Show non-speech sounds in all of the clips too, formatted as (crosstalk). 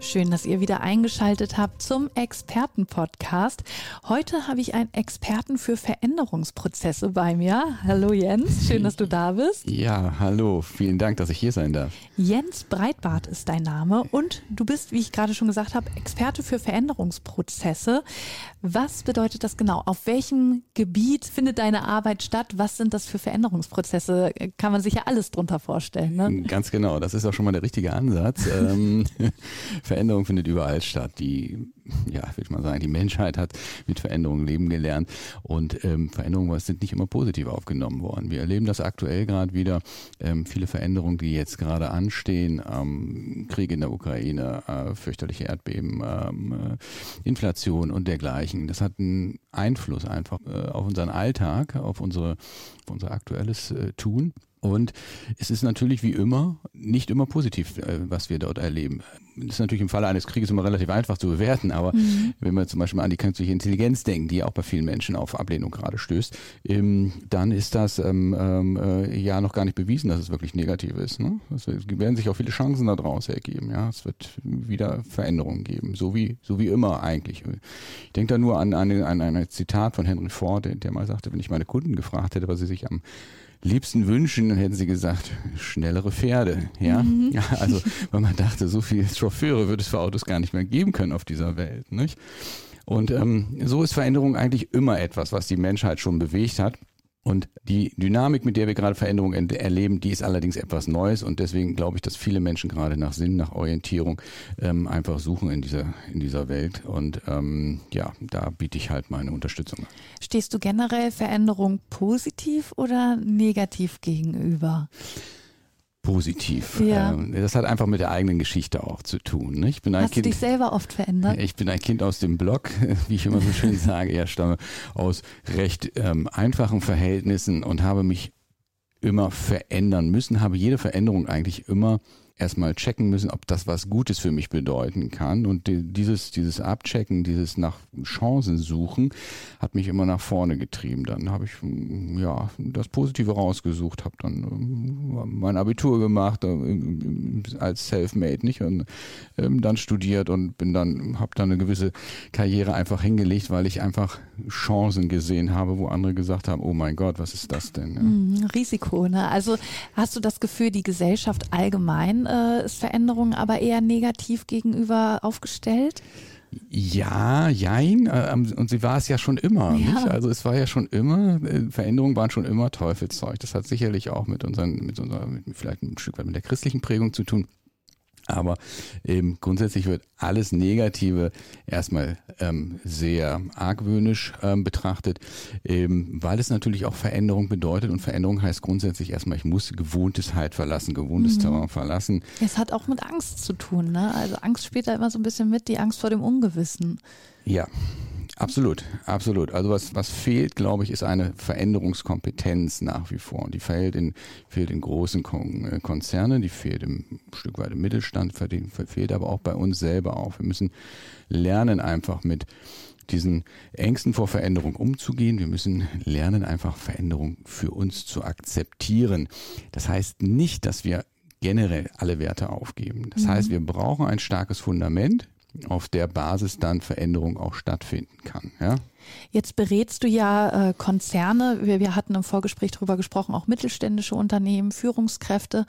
Schön, dass ihr wieder eingeschaltet habt zum Expertenpodcast. Heute habe ich einen Experten für Veränderungsprozesse bei mir. Hallo Jens, schön, dass du da bist. Ja, hallo, vielen Dank, dass ich hier sein darf. Jens Breitbart ist dein Name und du bist, wie ich gerade schon gesagt habe, Experte für Veränderungsprozesse. Was bedeutet das genau? Auf welchem Gebiet findet deine Arbeit statt? Was sind das für Veränderungsprozesse? Kann man sich ja alles drunter vorstellen. Ne? Ganz genau, das ist auch schon mal der richtige Ansatz. (laughs) Veränderung findet überall statt. Die, ja, würde ich mal sagen, die Menschheit hat mit Veränderungen leben gelernt und ähm, Veränderungen sind nicht immer positiv aufgenommen worden. Wir erleben das aktuell gerade wieder. Ähm, viele Veränderungen, die jetzt gerade anstehen, ähm, Krieg in der Ukraine, äh, fürchterliche Erdbeben, ähm, äh, Inflation und dergleichen. Das hat einen Einfluss einfach äh, auf unseren Alltag, auf unsere, auf unser aktuelles äh, Tun. Und es ist natürlich wie immer nicht immer positiv, äh, was wir dort erleben. Das ist natürlich im Falle eines Krieges immer relativ einfach zu bewerten, aber mhm. wenn wir zum Beispiel an die künstliche Intelligenz denken, die auch bei vielen Menschen auf Ablehnung gerade stößt, ähm, dann ist das ähm, ähm, äh, ja noch gar nicht bewiesen, dass es wirklich negativ ist. Ne? Es werden sich auch viele Chancen daraus ergeben. Ja, es wird wieder Veränderungen geben, so wie so wie immer eigentlich. Ich denke da nur an, an, an ein Zitat von Henry Ford, der, der mal sagte, wenn ich meine Kunden gefragt hätte, was sie sich am liebsten wünschen, dann hätten sie gesagt, schnellere Pferde. Ja, mhm. (laughs) ja also weil man dachte, so viele Chauffeure würde es für Autos gar nicht mehr geben können auf dieser Welt. Nicht? Und ähm, so ist Veränderung eigentlich immer etwas, was die Menschheit schon bewegt hat. Und die Dynamik, mit der wir gerade Veränderungen erleben, die ist allerdings etwas Neues und deswegen glaube ich, dass viele Menschen gerade nach Sinn, nach Orientierung ähm, einfach suchen in dieser, in dieser Welt. Und ähm, ja, da biete ich halt meine Unterstützung. Stehst du generell Veränderung positiv oder negativ gegenüber? Positiv. Ja. Ähm, das hat einfach mit der eigenen Geschichte auch zu tun. Ich bin ein Hast kind, du dich selber oft verändert? Ich bin ein Kind aus dem Block, (laughs) wie ich immer so schön sage. Ja, stamme aus recht ähm, einfachen Verhältnissen und habe mich immer verändern müssen, habe jede Veränderung eigentlich immer erstmal checken müssen, ob das was Gutes für mich bedeuten kann. Und dieses, dieses Abchecken, dieses nach Chancen suchen, hat mich immer nach vorne getrieben. Dann habe ich ja das Positive rausgesucht, habe dann ähm, mein Abitur gemacht äh, als Selfmade, nicht und ähm, dann studiert und bin dann habe dann eine gewisse Karriere einfach hingelegt, weil ich einfach Chancen gesehen habe, wo andere gesagt haben, oh mein Gott, was ist das denn? Ja. Mhm, Risiko, ne? Also hast du das Gefühl, die Gesellschaft allgemein äh, ist Veränderungen aber eher negativ gegenüber aufgestellt? Ja, jein. Äh, und sie war es ja schon immer. Ja. Also es war ja schon immer, äh, Veränderungen waren schon immer Teufelszeug. Das hat sicherlich auch mit unseren, mit unserer, mit, vielleicht ein Stück weit mit der christlichen Prägung zu tun. Aber ähm, grundsätzlich wird alles Negative erstmal ähm, sehr argwöhnisch ähm, betrachtet, ähm, weil es natürlich auch Veränderung bedeutet. Und Veränderung heißt grundsätzlich erstmal, ich muss gewohntes Halt verlassen, gewohntes mhm. Terrain verlassen. Es hat auch mit Angst zu tun. Ne? Also Angst spielt da immer so ein bisschen mit, die Angst vor dem Ungewissen. Ja, Absolut, absolut. Also was, was fehlt, glaube ich, ist eine Veränderungskompetenz nach wie vor. Und die fehlt in, fehlt in großen äh, Konzernen, die fehlt im Stück weit im Mittelstand, fehlt aber auch bei uns selber auf. Wir müssen lernen, einfach mit diesen Ängsten vor Veränderung umzugehen. Wir müssen lernen, einfach Veränderung für uns zu akzeptieren. Das heißt nicht, dass wir generell alle Werte aufgeben. Das mhm. heißt, wir brauchen ein starkes Fundament auf der Basis dann Veränderung auch stattfinden kann. Ja? Jetzt berätst du ja äh, Konzerne, wir, wir hatten im Vorgespräch darüber gesprochen, auch mittelständische Unternehmen, Führungskräfte.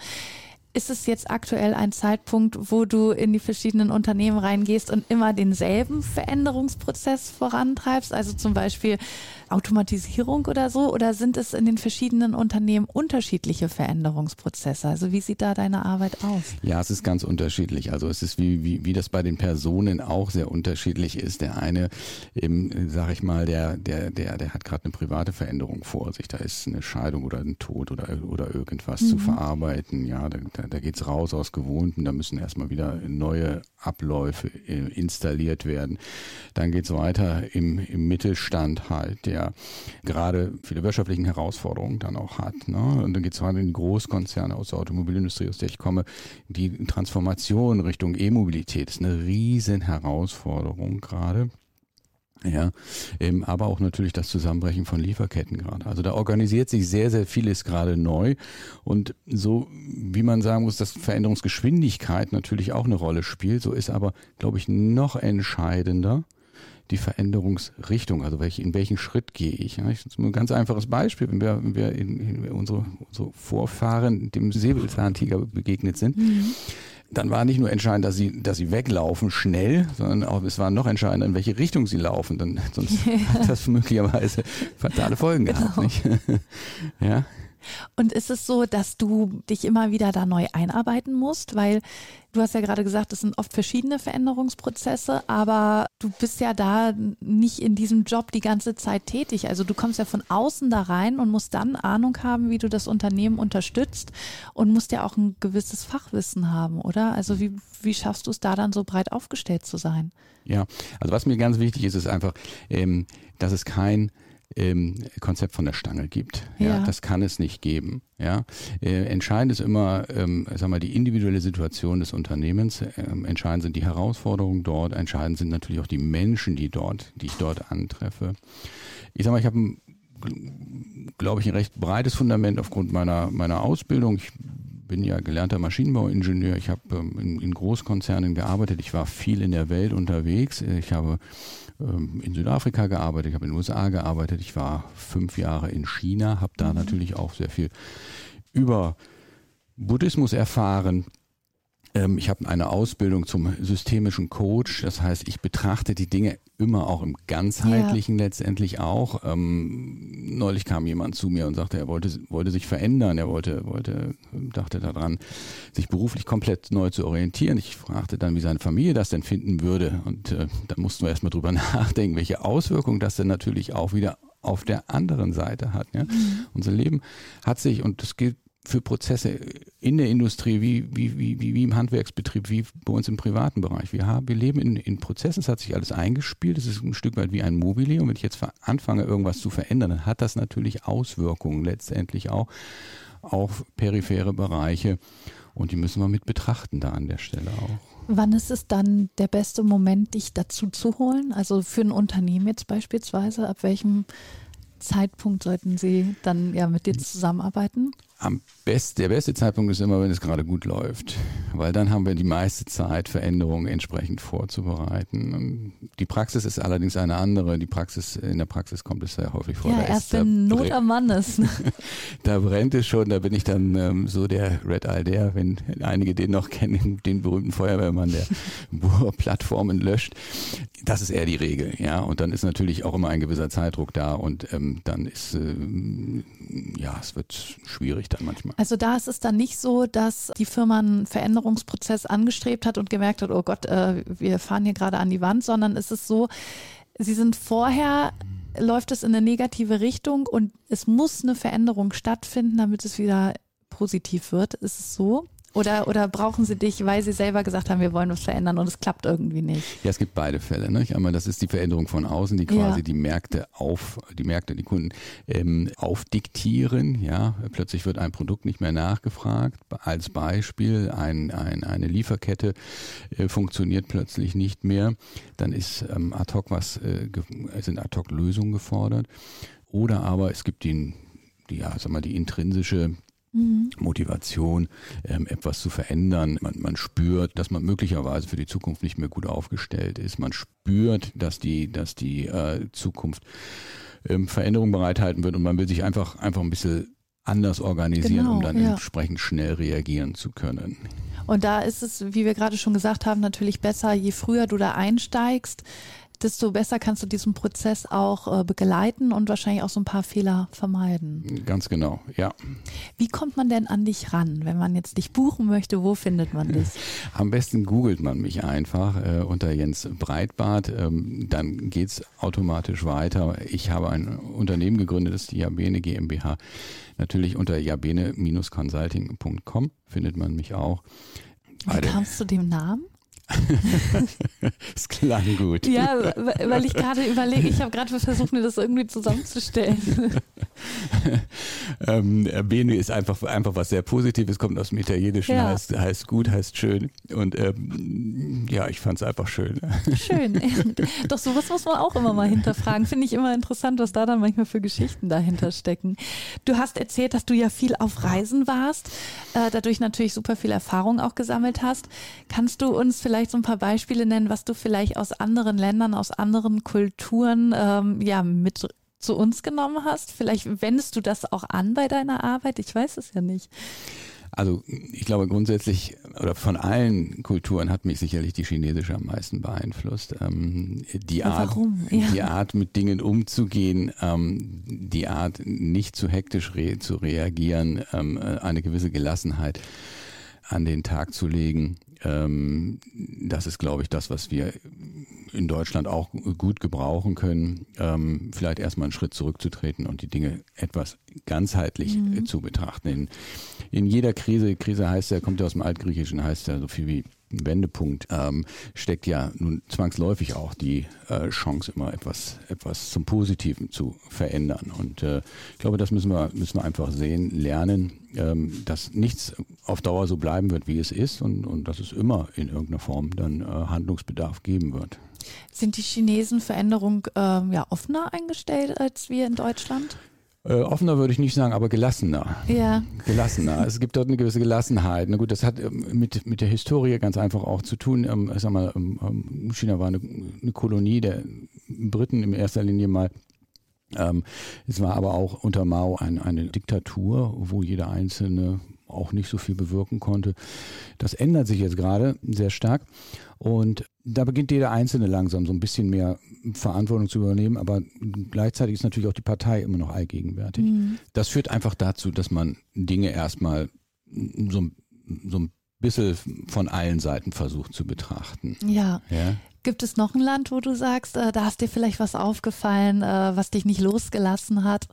Ist es jetzt aktuell ein Zeitpunkt, wo du in die verschiedenen Unternehmen reingehst und immer denselben Veränderungsprozess vorantreibst? Also zum Beispiel Automatisierung oder so? Oder sind es in den verschiedenen Unternehmen unterschiedliche Veränderungsprozesse? Also wie sieht da deine Arbeit aus? Ja, es ist ganz unterschiedlich. Also es ist wie, wie, wie das bei den Personen auch sehr unterschiedlich ist. Der eine, eben, sag ich mal, der, der, der, der hat gerade eine private Veränderung vor sich. Da ist eine Scheidung oder ein Tod oder, oder irgendwas mhm. zu verarbeiten. Ja, da, Da, da geht es raus aus Gewohnten, da müssen erstmal wieder neue Abläufe äh, installiert werden. Dann geht es weiter im, im Mittelstand halt, der gerade viele wirtschaftlichen Herausforderungen dann auch hat. Ne? Und dann geht es weiter in die Großkonzerne aus der Automobilindustrie, aus der ich komme. Die Transformation Richtung E-Mobilität ist eine riesen Herausforderung gerade. Ja, ähm, aber auch natürlich das Zusammenbrechen von Lieferketten gerade. Also da organisiert sich sehr, sehr vieles gerade neu. Und so, wie man sagen muss, dass Veränderungsgeschwindigkeit natürlich auch eine Rolle spielt, so ist aber, glaube ich, noch entscheidender die Veränderungsrichtung, also welch, in welchen Schritt gehe ich. Ja, ich ein ganz einfaches Beispiel, wenn wir, wenn wir in, in unsere, unsere Vorfahren dem Säbelzahntiger begegnet sind. Mhm dann war nicht nur entscheidend, dass sie, dass sie weglaufen schnell, sondern auch es war noch entscheidender, in welche Richtung sie laufen. Denn sonst ja. (laughs) hat das möglicherweise fatale Folgen genau. gehabt. Nicht? (laughs) ja. Und ist es so, dass du dich immer wieder da neu einarbeiten musst? Weil du hast ja gerade gesagt, es sind oft verschiedene Veränderungsprozesse, aber du bist ja da nicht in diesem Job die ganze Zeit tätig. Also du kommst ja von außen da rein und musst dann Ahnung haben, wie du das Unternehmen unterstützt und musst ja auch ein gewisses Fachwissen haben, oder? Also wie, wie schaffst du es da dann so breit aufgestellt zu sein? Ja, also was mir ganz wichtig ist, ist einfach, ähm, dass es kein ähm, Konzept von der Stange gibt. Ja, ja, das kann es nicht geben. Ja, äh, entscheidend ist immer, ähm, sag mal, die individuelle Situation des Unternehmens. Ähm, entscheidend sind die Herausforderungen dort. Entscheidend sind natürlich auch die Menschen, die dort, die ich dort antreffe. Ich sag mal, ich habe glaube ich, ein recht breites Fundament aufgrund meiner, meiner Ausbildung. Ich bin ja gelernter Maschinenbauingenieur. Ich habe ähm, in, in, Großkonzernen gearbeitet. Ich war viel in der Welt unterwegs. Ich habe ähm, in Südafrika gearbeitet, ich habe in den USA gearbeitet, ich war fünf Jahre in China, habe da mhm. natürlich auch sehr viel über Buddhismus erfahren. Ähm, ich habe eine Ausbildung zum systemischen Coach. Das heißt, ich betrachte die Dinge immer auch im ganzheitlichen ja. letztendlich auch. Ähm, neulich kam jemand zu mir und sagte, er wollte, wollte sich verändern. Er wollte, wollte, dachte daran, sich beruflich komplett neu zu orientieren. Ich fragte dann, wie seine Familie das denn finden würde. Und äh, da mussten wir erstmal drüber (laughs) nachdenken, welche Auswirkungen das denn natürlich auch wieder auf der anderen Seite hat. Ja? Mhm. Unser Leben hat sich, und das gilt für Prozesse in der Industrie, wie, wie, wie, wie im Handwerksbetrieb, wie bei uns im privaten Bereich. Wir, haben, wir leben in, in Prozessen, es hat sich alles eingespielt, es ist ein Stück weit wie ein Mobile und wenn ich jetzt anfange, irgendwas zu verändern, dann hat das natürlich Auswirkungen letztendlich auch auf periphere Bereiche und die müssen wir mit betrachten da an der Stelle auch. Wann ist es dann der beste Moment, dich dazu zu holen? Also für ein Unternehmen jetzt beispielsweise, ab welchem Zeitpunkt sollten Sie dann ja mit dir zusammenarbeiten? Am best, der beste Zeitpunkt ist immer, wenn es gerade gut läuft, weil dann haben wir die meiste Zeit, Veränderungen entsprechend vorzubereiten. Die Praxis ist allerdings eine andere. Die Praxis, in der Praxis kommt es sehr häufig vor. Ja, da erst wenn Not am Mann ist. (laughs) da brennt es schon, da bin ich dann ähm, so der Red Alder, wenn einige den noch kennen, den berühmten Feuerwehrmann, der (laughs) Plattformen löscht. Das ist eher die Regel, ja. Und dann ist natürlich auch immer ein gewisser Zeitdruck da und ähm, dann ist, äh, ja, es wird schwierig dann manchmal. Also da ist es dann nicht so, dass die Firma einen Veränderungsprozess angestrebt hat und gemerkt hat, oh Gott, äh, wir fahren hier gerade an die Wand, sondern ist es so, sie sind vorher läuft es in eine negative Richtung und es muss eine Veränderung stattfinden, damit es wieder positiv wird. Ist es so? Oder, oder brauchen sie dich, weil sie selber gesagt haben, wir wollen was verändern und es klappt irgendwie nicht? Ja, es gibt beide Fälle. Ne? Einmal, das ist die Veränderung von außen, die quasi ja. die Märkte auf, die Märkte, die Kunden ähm, aufdiktieren. Ja, plötzlich wird ein Produkt nicht mehr nachgefragt. Als Beispiel, ein, ein, eine Lieferkette äh, funktioniert plötzlich nicht mehr. Dann ist ähm, ad hoc was, äh, sind ad hoc Lösungen gefordert. Oder aber es gibt den, die, ja, sag mal, die intrinsische Mhm. Motivation, ähm, etwas zu verändern. Man, man spürt, dass man möglicherweise für die Zukunft nicht mehr gut aufgestellt ist. Man spürt, dass die, dass die äh, Zukunft ähm, Veränderungen bereithalten wird und man will sich einfach, einfach ein bisschen anders organisieren, genau, um dann ja. entsprechend schnell reagieren zu können. Und da ist es, wie wir gerade schon gesagt haben, natürlich besser, je früher du da einsteigst, desto besser kannst du diesen Prozess auch äh, begleiten und wahrscheinlich auch so ein paar Fehler vermeiden. Ganz genau, ja. Wie kommt man denn an dich ran, wenn man jetzt dich buchen möchte? Wo findet man dich? (laughs) Am besten googelt man mich einfach äh, unter Jens Breitbart. Ähm, dann geht's automatisch weiter. Ich habe ein Unternehmen gegründet, das ist die Jabene GmbH. Natürlich unter jabene-consulting.com findet man mich auch. Wie kamst du dem Namen? (laughs) Es klang gut. Ja, weil ich gerade überlege, ich habe gerade versucht, mir das irgendwie zusammenzustellen. (laughs) ähm, Bene ist einfach, einfach was sehr Positives, kommt aus dem Italienischen, ja. heißt, heißt gut, heißt schön. Und ähm, ja, ich fand es einfach schön. Schön. (laughs) Doch sowas muss man auch immer mal hinterfragen. Finde ich immer interessant, was da dann manchmal für Geschichten dahinter stecken. Du hast erzählt, dass du ja viel auf Reisen warst, äh, dadurch natürlich super viel Erfahrung auch gesammelt hast. Kannst du uns vielleicht so ein paar Beispiele nennen, was du vielleicht aus anderen Ländern, aus anderen Kulturen ähm, ja mit zu uns genommen hast? Vielleicht wendest du das auch an bei deiner Arbeit? Ich weiß es ja nicht. Also ich glaube grundsätzlich oder von allen Kulturen hat mich sicherlich die chinesische am meisten beeinflusst. Ähm, die Art, ja. die Art mit Dingen umzugehen, ähm, die Art nicht zu hektisch re zu reagieren, ähm, äh, eine gewisse Gelassenheit an den Tag zu legen. Ähm, das ist, glaube ich, das, was wir in Deutschland auch gut gebrauchen können, ähm, vielleicht erstmal einen Schritt zurückzutreten und die Dinge etwas ganzheitlich mhm. zu betrachten. In, in jeder Krise, Krise heißt ja, kommt ja aus dem Altgriechischen, heißt ja so viel wie Wendepunkt ähm, steckt ja nun zwangsläufig auch die äh, Chance, immer etwas, etwas zum Positiven zu verändern. Und äh, ich glaube, das müssen wir, müssen wir einfach sehen, lernen, ähm, dass nichts auf Dauer so bleiben wird, wie es ist und, und dass es immer in irgendeiner Form dann äh, Handlungsbedarf geben wird. Sind die Chinesen Veränderung ähm, ja offener eingestellt als wir in Deutschland? Äh, offener würde ich nicht sagen, aber gelassener. Ja. Gelassener. Es gibt dort eine gewisse Gelassenheit. Na gut, das hat ähm, mit, mit der Historie ganz einfach auch zu tun. Ähm, ich sag mal, ähm, ähm, China war eine, eine Kolonie der Briten in erster Linie mal. Ähm, es war aber auch unter Mao ein, eine Diktatur, wo jeder Einzelne auch nicht so viel bewirken konnte. Das ändert sich jetzt gerade sehr stark. Und da beginnt jeder Einzelne langsam so ein bisschen mehr Verantwortung zu übernehmen, aber gleichzeitig ist natürlich auch die Partei immer noch allgegenwärtig. Mhm. Das führt einfach dazu, dass man Dinge erstmal so, so ein bisschen von allen Seiten versucht zu betrachten. Ja. ja. Gibt es noch ein Land, wo du sagst, äh, da hast dir vielleicht was aufgefallen, äh, was dich nicht losgelassen hat?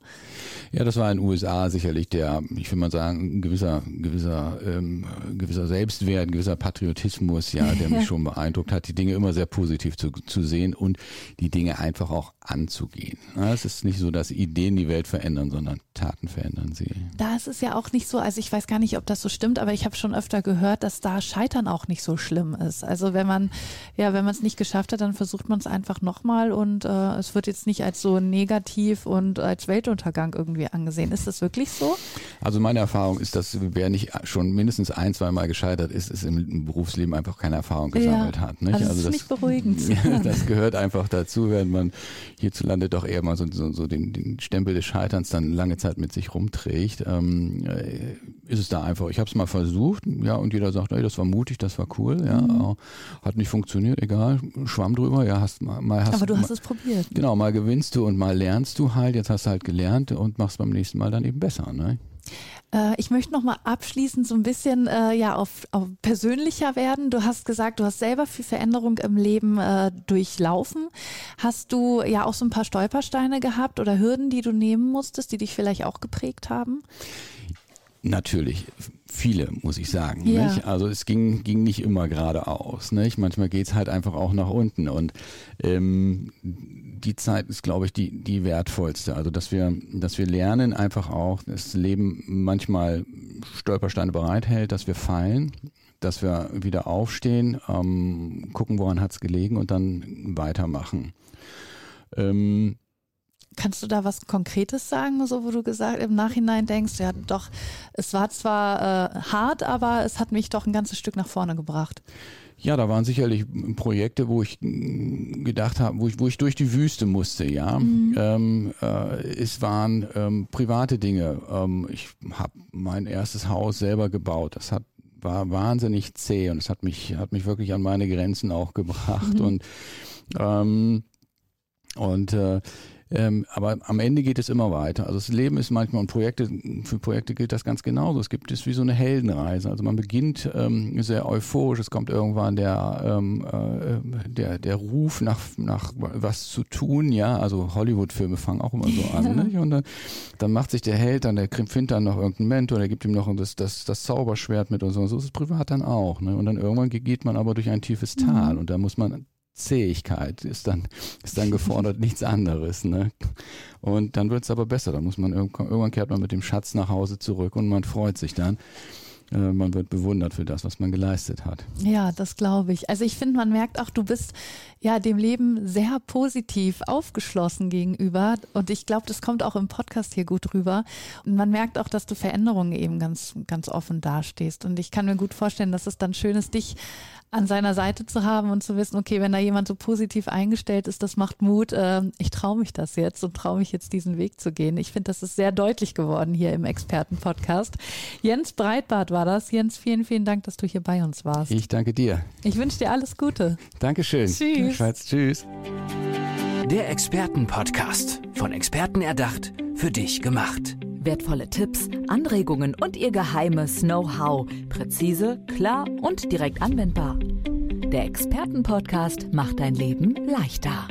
Ja, das war in den USA sicherlich der, ich will mal sagen, ein gewisser, gewisser, ähm, gewisser Selbstwert, ein gewisser Patriotismus, ja, der mich (laughs) schon beeindruckt hat, die Dinge immer sehr positiv zu, zu sehen und die Dinge einfach auch anzugehen. Ja, es ist nicht so, dass Ideen die Welt verändern, sondern Taten verändern sie. Da ist es ja auch nicht so, also ich weiß gar nicht, ob das so stimmt, aber ich habe schon öfter gehört, dass da Scheitern auch nicht so schlimm ist. Also wenn man, ja, wenn man es nicht nicht geschafft hat, dann versucht man es einfach nochmal und äh, es wird jetzt nicht als so negativ und als Weltuntergang irgendwie angesehen. Ist das wirklich so? Also meine Erfahrung ist, dass wer nicht schon mindestens ein, zwei Mal gescheitert ist, ist im Berufsleben einfach keine Erfahrung gesammelt ja. hat. Nicht? Also, also das, ist nicht beruhigend. (laughs) das gehört einfach dazu, wenn man hierzulande doch eher mal so, so, so den, den, Stempel des Scheiterns dann lange Zeit mit sich rumträgt. Ähm, äh, ist es da einfach, ich habe es mal versucht, ja, und jeder sagt, ey, das war mutig, das war cool, ja, mhm. hat nicht funktioniert, egal, Schwamm drüber, ja, hast mal hast Aber du mal, hast es probiert. Genau, mal gewinnst du und mal lernst du halt, jetzt hast du halt gelernt und machst beim nächsten Mal dann eben besser, ne? Äh, ich möchte noch mal abschließend so ein bisschen äh, ja auf, auf, persönlicher werden. Du hast gesagt, du hast selber viel Veränderung im Leben äh, durchlaufen. Hast du ja auch so ein paar Stolpersteine gehabt oder Hürden, die du nehmen musstest, die dich vielleicht auch geprägt haben? Natürlich, viele, muss ich sagen. Ja. Also es ging, ging nicht immer geradeaus. Nicht? Manchmal geht es halt einfach auch nach unten. Und ähm, die Zeit ist, glaube ich, die, die wertvollste. Also dass wir, dass wir lernen einfach auch, das Leben manchmal Stolpersteine bereithält, dass wir fallen, dass wir wieder aufstehen, ähm, gucken, woran hat es gelegen und dann weitermachen. Ähm, Kannst du da was Konkretes sagen, so wo du gesagt im Nachhinein denkst, ja doch, es war zwar äh, hart, aber es hat mich doch ein ganzes Stück nach vorne gebracht. Ja, da waren sicherlich Projekte, wo ich gedacht habe, wo ich, wo ich durch die Wüste musste, ja. Mhm. Ähm, äh, es waren ähm, private Dinge. Ähm, ich habe mein erstes Haus selber gebaut. Das hat war wahnsinnig zäh und es hat mich hat mich wirklich an meine Grenzen auch gebracht mhm. und ähm, Und äh, ähm, aber am Ende geht es immer weiter. Also das Leben ist manchmal und Projekte, für Projekte gilt das ganz genauso. Es gibt es wie so eine Heldenreise. Also man beginnt ähm, sehr euphorisch, es kommt irgendwann der, ähm, äh, der, der Ruf nach, nach was zu tun, ja. Also Hollywood-Filme fangen auch immer so (laughs) an. Ne? Und dann, dann macht sich der Held dann, der findet dann noch irgendeinen Mentor, der gibt ihm noch das, das, das Zauberschwert mit und so. So ist es privat dann auch. Ne? Und dann irgendwann geht man aber durch ein tiefes Tal mhm. und da muss man Zähigkeit ist dann, ist dann gefordert, nichts anderes. Ne? Und dann wird es aber besser. Dann muss man irgendwann, irgendwann kehrt man mit dem Schatz nach Hause zurück und man freut sich dann. Äh, man wird bewundert für das, was man geleistet hat. Ja, das glaube ich. Also ich finde, man merkt auch, du bist ja dem Leben sehr positiv aufgeschlossen gegenüber. Und ich glaube, das kommt auch im Podcast hier gut rüber. Und man merkt auch, dass du Veränderungen eben ganz, ganz offen dastehst. Und ich kann mir gut vorstellen, dass es dann schön ist, dich an seiner Seite zu haben und zu wissen, okay, wenn da jemand so positiv eingestellt ist, das macht Mut. Äh, ich traue mich das jetzt und traue mich jetzt diesen Weg zu gehen. Ich finde, das ist sehr deutlich geworden hier im Expertenpodcast. Jens Breitbart war das. Jens, vielen, vielen Dank, dass du hier bei uns warst. Ich danke dir. Ich wünsche dir alles Gute. Dankeschön. Tschüss. Tschüss. Der Expertenpodcast. Von Experten erdacht, für dich gemacht. Wertvolle Tipps, Anregungen und ihr geheimes Know-how. Präzise, klar und direkt anwendbar. Der Expertenpodcast macht dein Leben leichter.